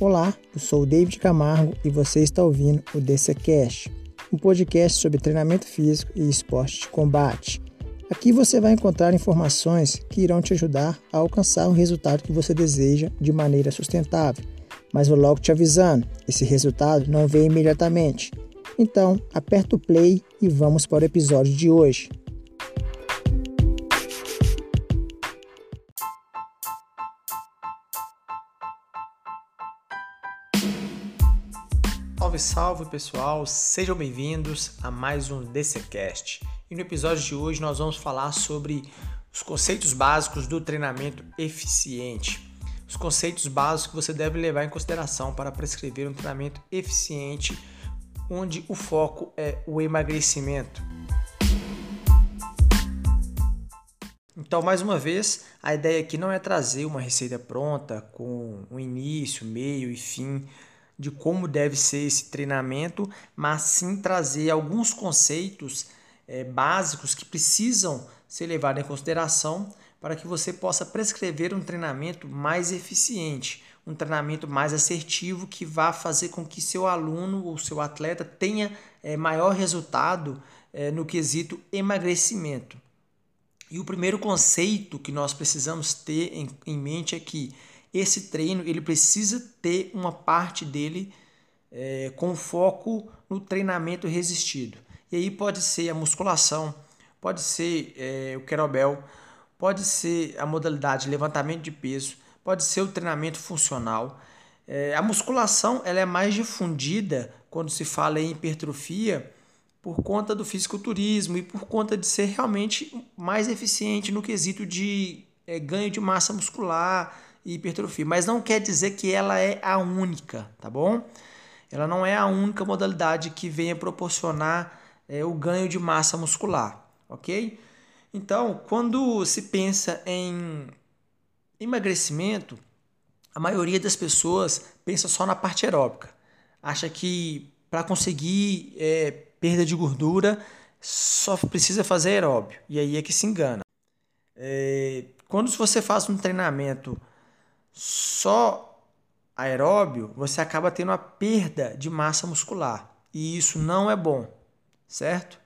Olá, eu sou o David Camargo e você está ouvindo o DCCast, um podcast sobre treinamento físico e esporte de combate. Aqui você vai encontrar informações que irão te ajudar a alcançar o resultado que você deseja de maneira sustentável. Mas vou logo te avisando, esse resultado não vem imediatamente. Então, aperta o play e vamos para o episódio de hoje. Salve, salve pessoal, sejam bem-vindos a mais um DCCast. E no episódio de hoje nós vamos falar sobre os conceitos básicos do treinamento eficiente. Os conceitos básicos que você deve levar em consideração para prescrever um treinamento eficiente, onde o foco é o emagrecimento. Então, mais uma vez, a ideia aqui não é trazer uma receita pronta com um início, meio e fim de como deve ser esse treinamento, mas sim trazer alguns conceitos é, básicos que precisam ser levados em consideração para que você possa prescrever um treinamento mais eficiente, um treinamento mais assertivo que vá fazer com que seu aluno ou seu atleta tenha é, maior resultado é, no quesito emagrecimento. E o primeiro conceito que nós precisamos ter em, em mente é que esse treino ele precisa ter uma parte dele é, com foco no treinamento resistido. E aí pode ser a musculação, pode ser é, o kettlebell, pode ser a modalidade de levantamento de peso, pode ser o treinamento funcional. É, a musculação ela é mais difundida quando se fala em hipertrofia por conta do fisiculturismo e por conta de ser realmente mais eficiente no quesito de é, ganho de massa muscular, e hipertrofia, mas não quer dizer que ela é a única, tá bom? Ela não é a única modalidade que venha proporcionar é, o ganho de massa muscular, ok? Então, quando se pensa em emagrecimento, a maioria das pessoas pensa só na parte aeróbica, acha que para conseguir é, perda de gordura só precisa fazer aeróbio, e aí é que se engana. É, quando você faz um treinamento só aeróbio, você acaba tendo a perda de massa muscular. E isso não é bom, certo?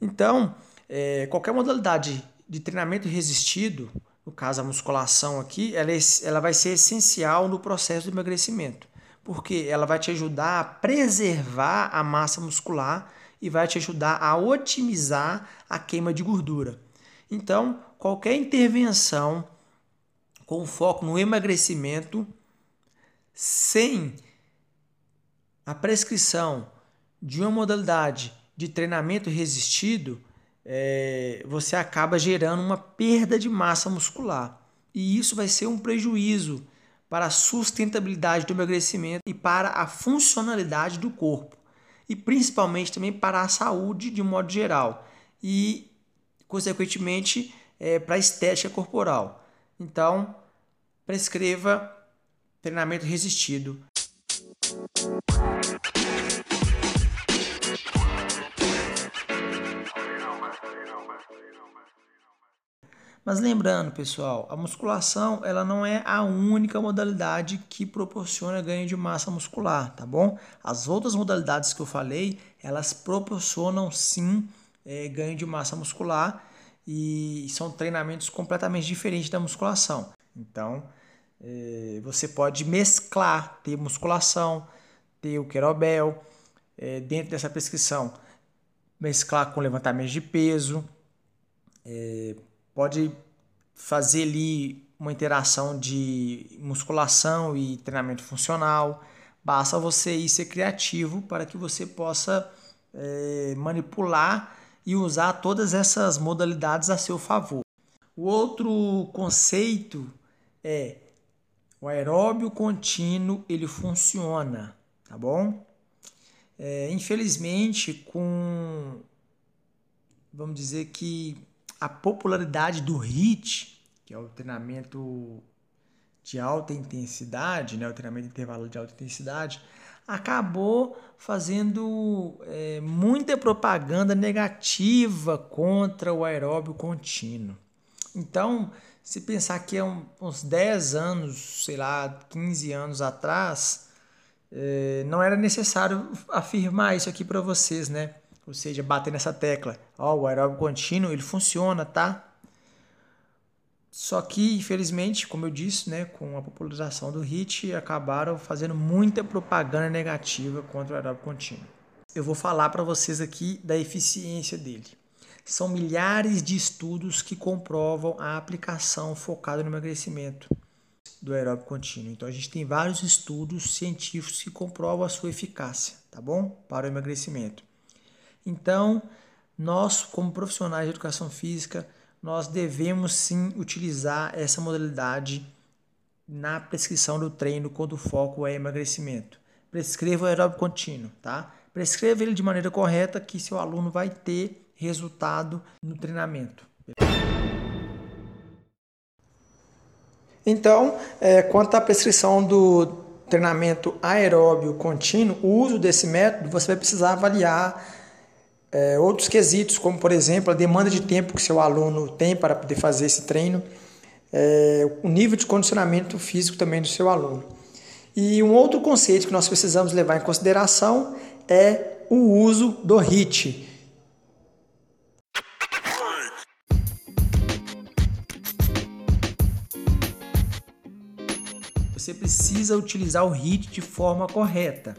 Então, é, qualquer modalidade de treinamento resistido, no caso a musculação aqui, ela, é, ela vai ser essencial no processo de emagrecimento. Porque ela vai te ajudar a preservar a massa muscular e vai te ajudar a otimizar a queima de gordura. Então, qualquer intervenção com foco no emagrecimento, sem a prescrição de uma modalidade de treinamento resistido, é, você acaba gerando uma perda de massa muscular. E isso vai ser um prejuízo para a sustentabilidade do emagrecimento e para a funcionalidade do corpo. E principalmente também para a saúde de modo geral. E, consequentemente, é, para a estética corporal. Então, prescreva treinamento resistido. Mas lembrando, pessoal, a musculação ela não é a única modalidade que proporciona ganho de massa muscular, tá bom? As outras modalidades que eu falei, elas proporcionam sim é, ganho de massa muscular e são treinamentos completamente diferentes da musculação. Então, é, você pode mesclar, ter musculação, ter o querobel, é, dentro dessa prescrição, mesclar com levantamento de peso, é, pode fazer ali uma interação de musculação e treinamento funcional. Basta você ir ser criativo para que você possa é, manipular e usar todas essas modalidades a seu favor. O outro conceito é o aeróbio contínuo, ele funciona, tá bom? É, infelizmente, com vamos dizer que a popularidade do HIIT, que é o treinamento de alta intensidade, né, o treinamento intervalo de alta intensidade, acabou fazendo é, muita propaganda negativa contra o aeróbio contínuo. Então, Se pensar que é um, uns 10 anos, sei lá, 15 anos atrás, é, não era necessário afirmar isso aqui para vocês, né? Ou seja, bater nessa tecla. Ó, oh, o aeróbio contínuo, ele funciona, tá? Só que, infelizmente, como eu disse, né, com a popularização do HIT, acabaram fazendo muita propaganda negativa contra o aeróbio contínuo. Eu vou falar para vocês aqui da eficiência dele. São milhares de estudos que comprovam a aplicação focada no emagrecimento do aeróbio contínuo. Então a gente tem vários estudos científicos que comprovam a sua eficácia, tá bom? Para o emagrecimento. Então, nós como profissionais de educação física, nós devemos sim utilizar essa modalidade na prescrição do treino quando o foco é emagrecimento. Prescreva o aeróbio contínuo, tá? Prescreva ele de maneira correta que seu aluno vai ter resultado no treinamento. Então, é, quanto à prescrição do treinamento aeróbio contínuo, o uso desse método, você vai precisar avaliar é, outros quesitos, como por exemplo a demanda de tempo que seu aluno tem para poder fazer esse treino, é, o nível de condicionamento físico também do seu aluno. E um outro conceito que nós precisamos levar em consideração é o uso do HIT. Você precisa utilizar o HIT de forma correta,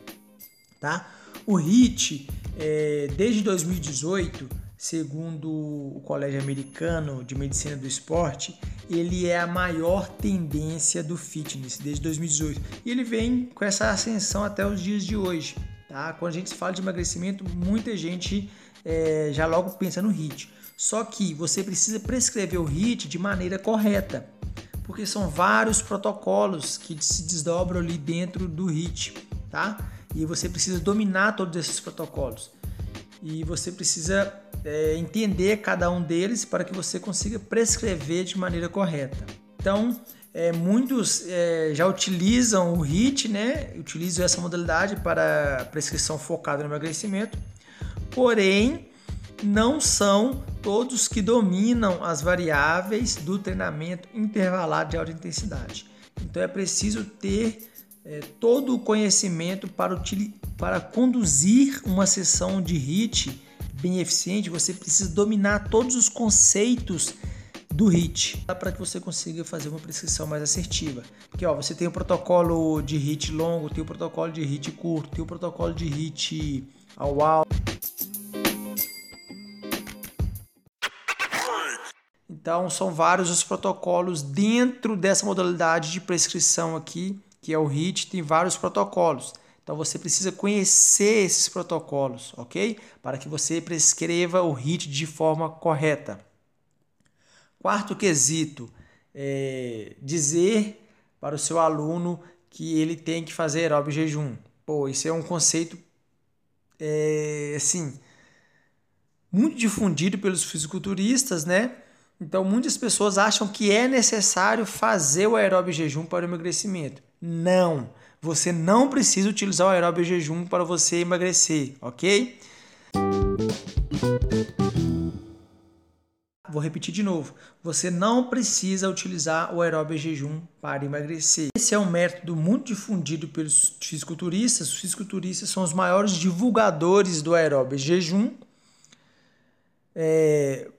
tá? O HIT é, desde 2018, segundo o Colégio Americano de Medicina do Esporte, ele é a maior tendência do fitness desde 2018 e ele vem com essa ascensão até os dias de hoje. Tá? Quando a gente fala de emagrecimento, muita gente é, já logo pensa no HIT. Só que você precisa prescrever o HIT de maneira correta, porque são vários protocolos que se desdobram ali dentro do HIT, tá? E você precisa dominar todos esses protocolos. E você precisa é, entender cada um deles para que você consiga prescrever de maneira correta. Então, é, muitos é, já utilizam o HIT, né? Utilizam essa modalidade para prescrição focada no emagrecimento, porém não são todos que dominam as variáveis do treinamento intervalado de alta intensidade. Então é preciso ter é, todo o conhecimento para, para conduzir uma sessão de HIT bem eficiente, você precisa dominar todos os conceitos do HIT para que você consiga fazer uma prescrição mais assertiva. Porque ó, você tem o protocolo de HIT longo, tem o protocolo de HIT curto, tem o protocolo de HIT ao alto. Então são vários os protocolos dentro dessa modalidade de prescrição aqui que é o HIT, tem vários protocolos. Então você precisa conhecer esses protocolos, ok? Para que você prescreva o HIT de forma correta. Quarto quesito, é dizer para o seu aluno que ele tem que fazer aeróbio jejum. Pô, isso é um conceito, é, assim, muito difundido pelos fisiculturistas, né? Então, muitas pessoas acham que é necessário fazer o aeróbio jejum para o emagrecimento. Não, você não precisa utilizar o aeróbio jejum para você emagrecer, ok? Vou repetir de novo. Você não precisa utilizar o aeróbio jejum para emagrecer. Esse é um método muito difundido pelos fisiculturistas. Os fisiculturistas são os maiores divulgadores do aeróbio jejum. É,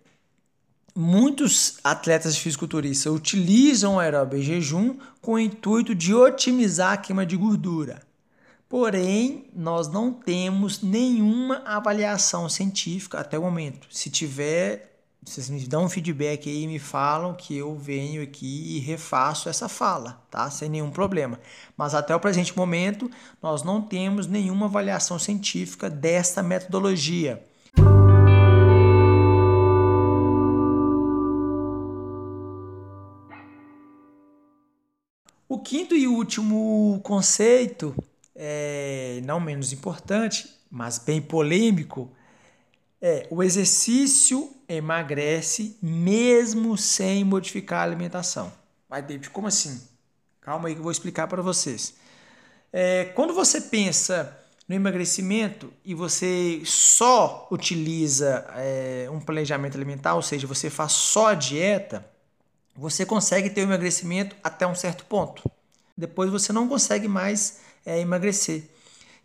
Muitos atletas fisiculturistas utilizam o aeróbio em jejum com o intuito de otimizar a queima de gordura. Porém, nós não temos nenhuma avaliação científica até o momento. Se tiver, vocês me dão um feedback aí e me falam que eu venho aqui e refaço essa fala, tá? Sem nenhum problema. Mas até o presente momento, nós não temos nenhuma avaliação científica desta metodologia. O quinto e último conceito, é, não menos importante, mas bem polêmico, é o exercício emagrece mesmo sem modificar a alimentação. Vai, David, como assim? Calma aí que eu vou explicar para vocês. É, quando você pensa no emagrecimento e você só utiliza é, um planejamento alimentar, ou seja, você faz só a dieta, você consegue ter o emagrecimento até um certo ponto. Depois você não consegue mais é, emagrecer.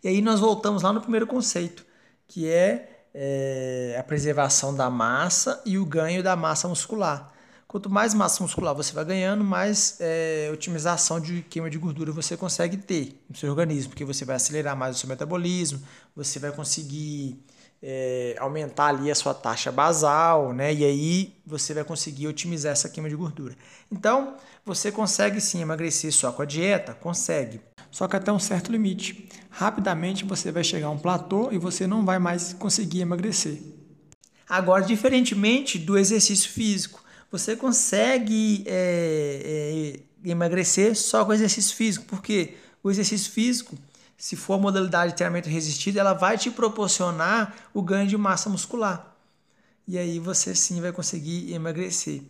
E aí nós voltamos lá no primeiro conceito, que é, é a preservação da massa e o ganho da massa muscular. Quanto mais massa muscular você vai ganhando, mais é, otimização de queima de gordura você consegue ter no seu organismo, porque você vai acelerar mais o seu metabolismo, você vai conseguir é, aumentar ali a sua taxa basal, né? E aí você vai conseguir otimizar essa queima de gordura. Então, você consegue sim emagrecer só com a dieta? Consegue. Só que até um certo limite. Rapidamente você vai chegar a um platô e você não vai mais conseguir emagrecer. Agora, diferentemente do exercício físico, você consegue é, é, emagrecer só com exercício físico, porque o exercício físico, se for a modalidade de treinamento resistido, ela vai te proporcionar o ganho de massa muscular. E aí você sim vai conseguir emagrecer.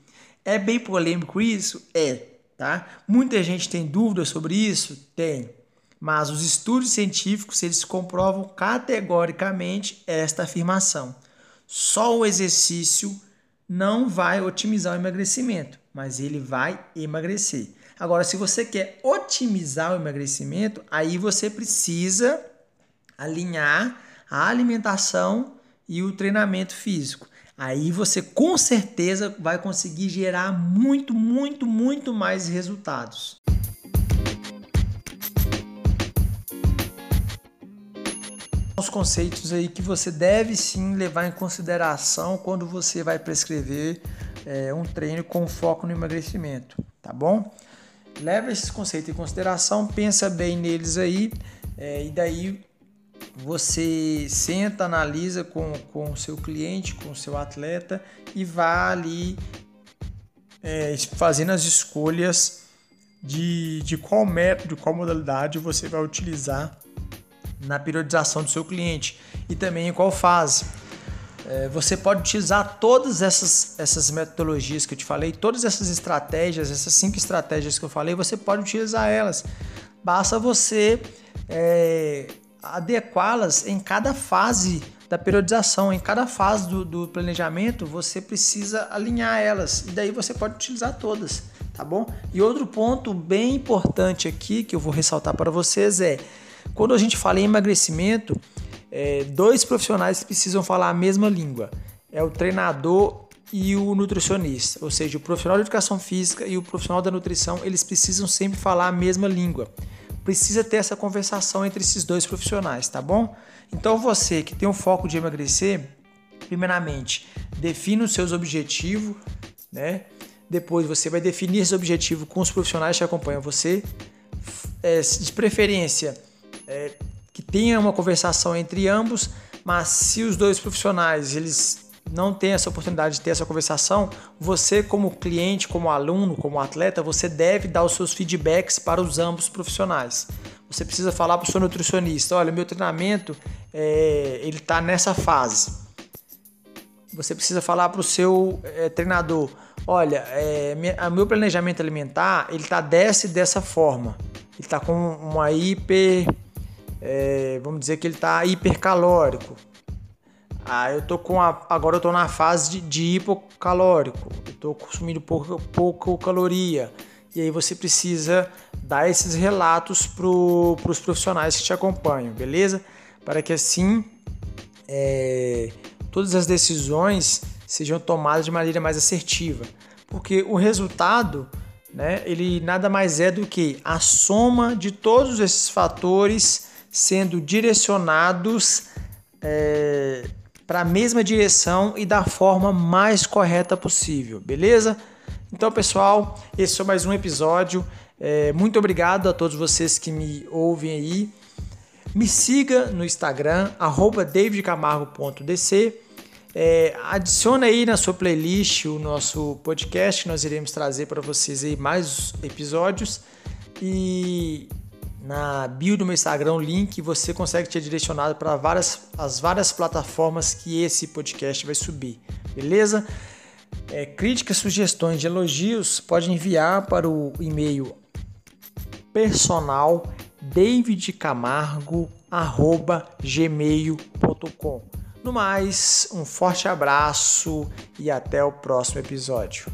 É bem polêmico isso? É, tá? Muita gente tem dúvidas sobre isso? Tem. Mas os estudos científicos, eles comprovam categoricamente esta afirmação. Só o exercício não vai otimizar o emagrecimento, mas ele vai emagrecer. Agora, se você quer otimizar o emagrecimento, aí você precisa alinhar a alimentação e o treinamento físico. Aí você com certeza vai conseguir gerar muito, muito, muito mais resultados. os conceitos aí que você deve sim levar em consideração quando você vai prescrever é, um treino com foco no emagrecimento, tá bom? Leva esses conceitos em consideração, pensa bem neles aí é, e daí você senta, analisa com, com o seu cliente, com o seu atleta e vá ali é, fazendo as escolhas de, de qual método, qual modalidade você vai utilizar na periodização do seu cliente e também em qual fase. É, você pode utilizar todas essas, essas metodologias que eu te falei, todas essas estratégias, essas cinco estratégias que eu falei, você pode utilizar elas. Basta você é, adequá-las em cada fase da periodização, em cada fase do, do, planejamento, você precisa alinhar elas e daí você pode utilizar todas, tá bom? E outro ponto bem importante aqui que eu vou ressaltar para vocês é quando a gente fala em emagrecimento, é, dois profissionais precisam falar a mesma língua: é o treinador e o nutricionista, ou seja, o profissional de educação física e o profissional da nutrição, eles precisam sempre falar a mesma língua. Precisa ter essa conversação entre esses dois profissionais, tá bom? Então você que tem um foco de emagrecer, primeiramente, defina os seus objetivos, né? Depois você vai definir esse objetivo com os profissionais que acompanham você. É, de preferência, é, que tenha uma conversação entre ambos, mas se os dois profissionais eles não têm essa oportunidade de ter essa conversação, você como cliente, como aluno, como atleta, você deve dar os seus feedbacks para os ambos profissionais. Você precisa falar para o seu nutricionista, olha, meu treinamento é, ele está nessa fase. Você precisa falar para o seu é, treinador, olha, é, minha, meu planejamento alimentar ele está dessa e dessa forma. Ele está com uma hiper é, vamos dizer que ele está hipercalórico. Ah, eu tô com a, agora eu tô na fase de, de hipocalórico. Eu tô consumindo pouco, pouco caloria. E aí você precisa dar esses relatos para os profissionais que te acompanham, beleza? Para que assim é, todas as decisões sejam tomadas de maneira mais assertiva. Porque o resultado, né, ele nada mais é do que a soma de todos esses fatores sendo direcionados é, para a mesma direção e da forma mais correta possível, beleza? Então, pessoal, esse foi mais um episódio. É, muito obrigado a todos vocês que me ouvem aí. Me siga no Instagram, davidcamargo.dc. É, adicione aí na sua playlist o nosso podcast, nós iremos trazer para vocês aí mais episódios. E na bio do meu Instagram o link você consegue ser direcionado para várias, as várias plataformas que esse podcast vai subir, beleza? É, críticas, sugestões elogios pode enviar para o e-mail personal davidcamargo@gmail.com. No mais, um forte abraço e até o próximo episódio.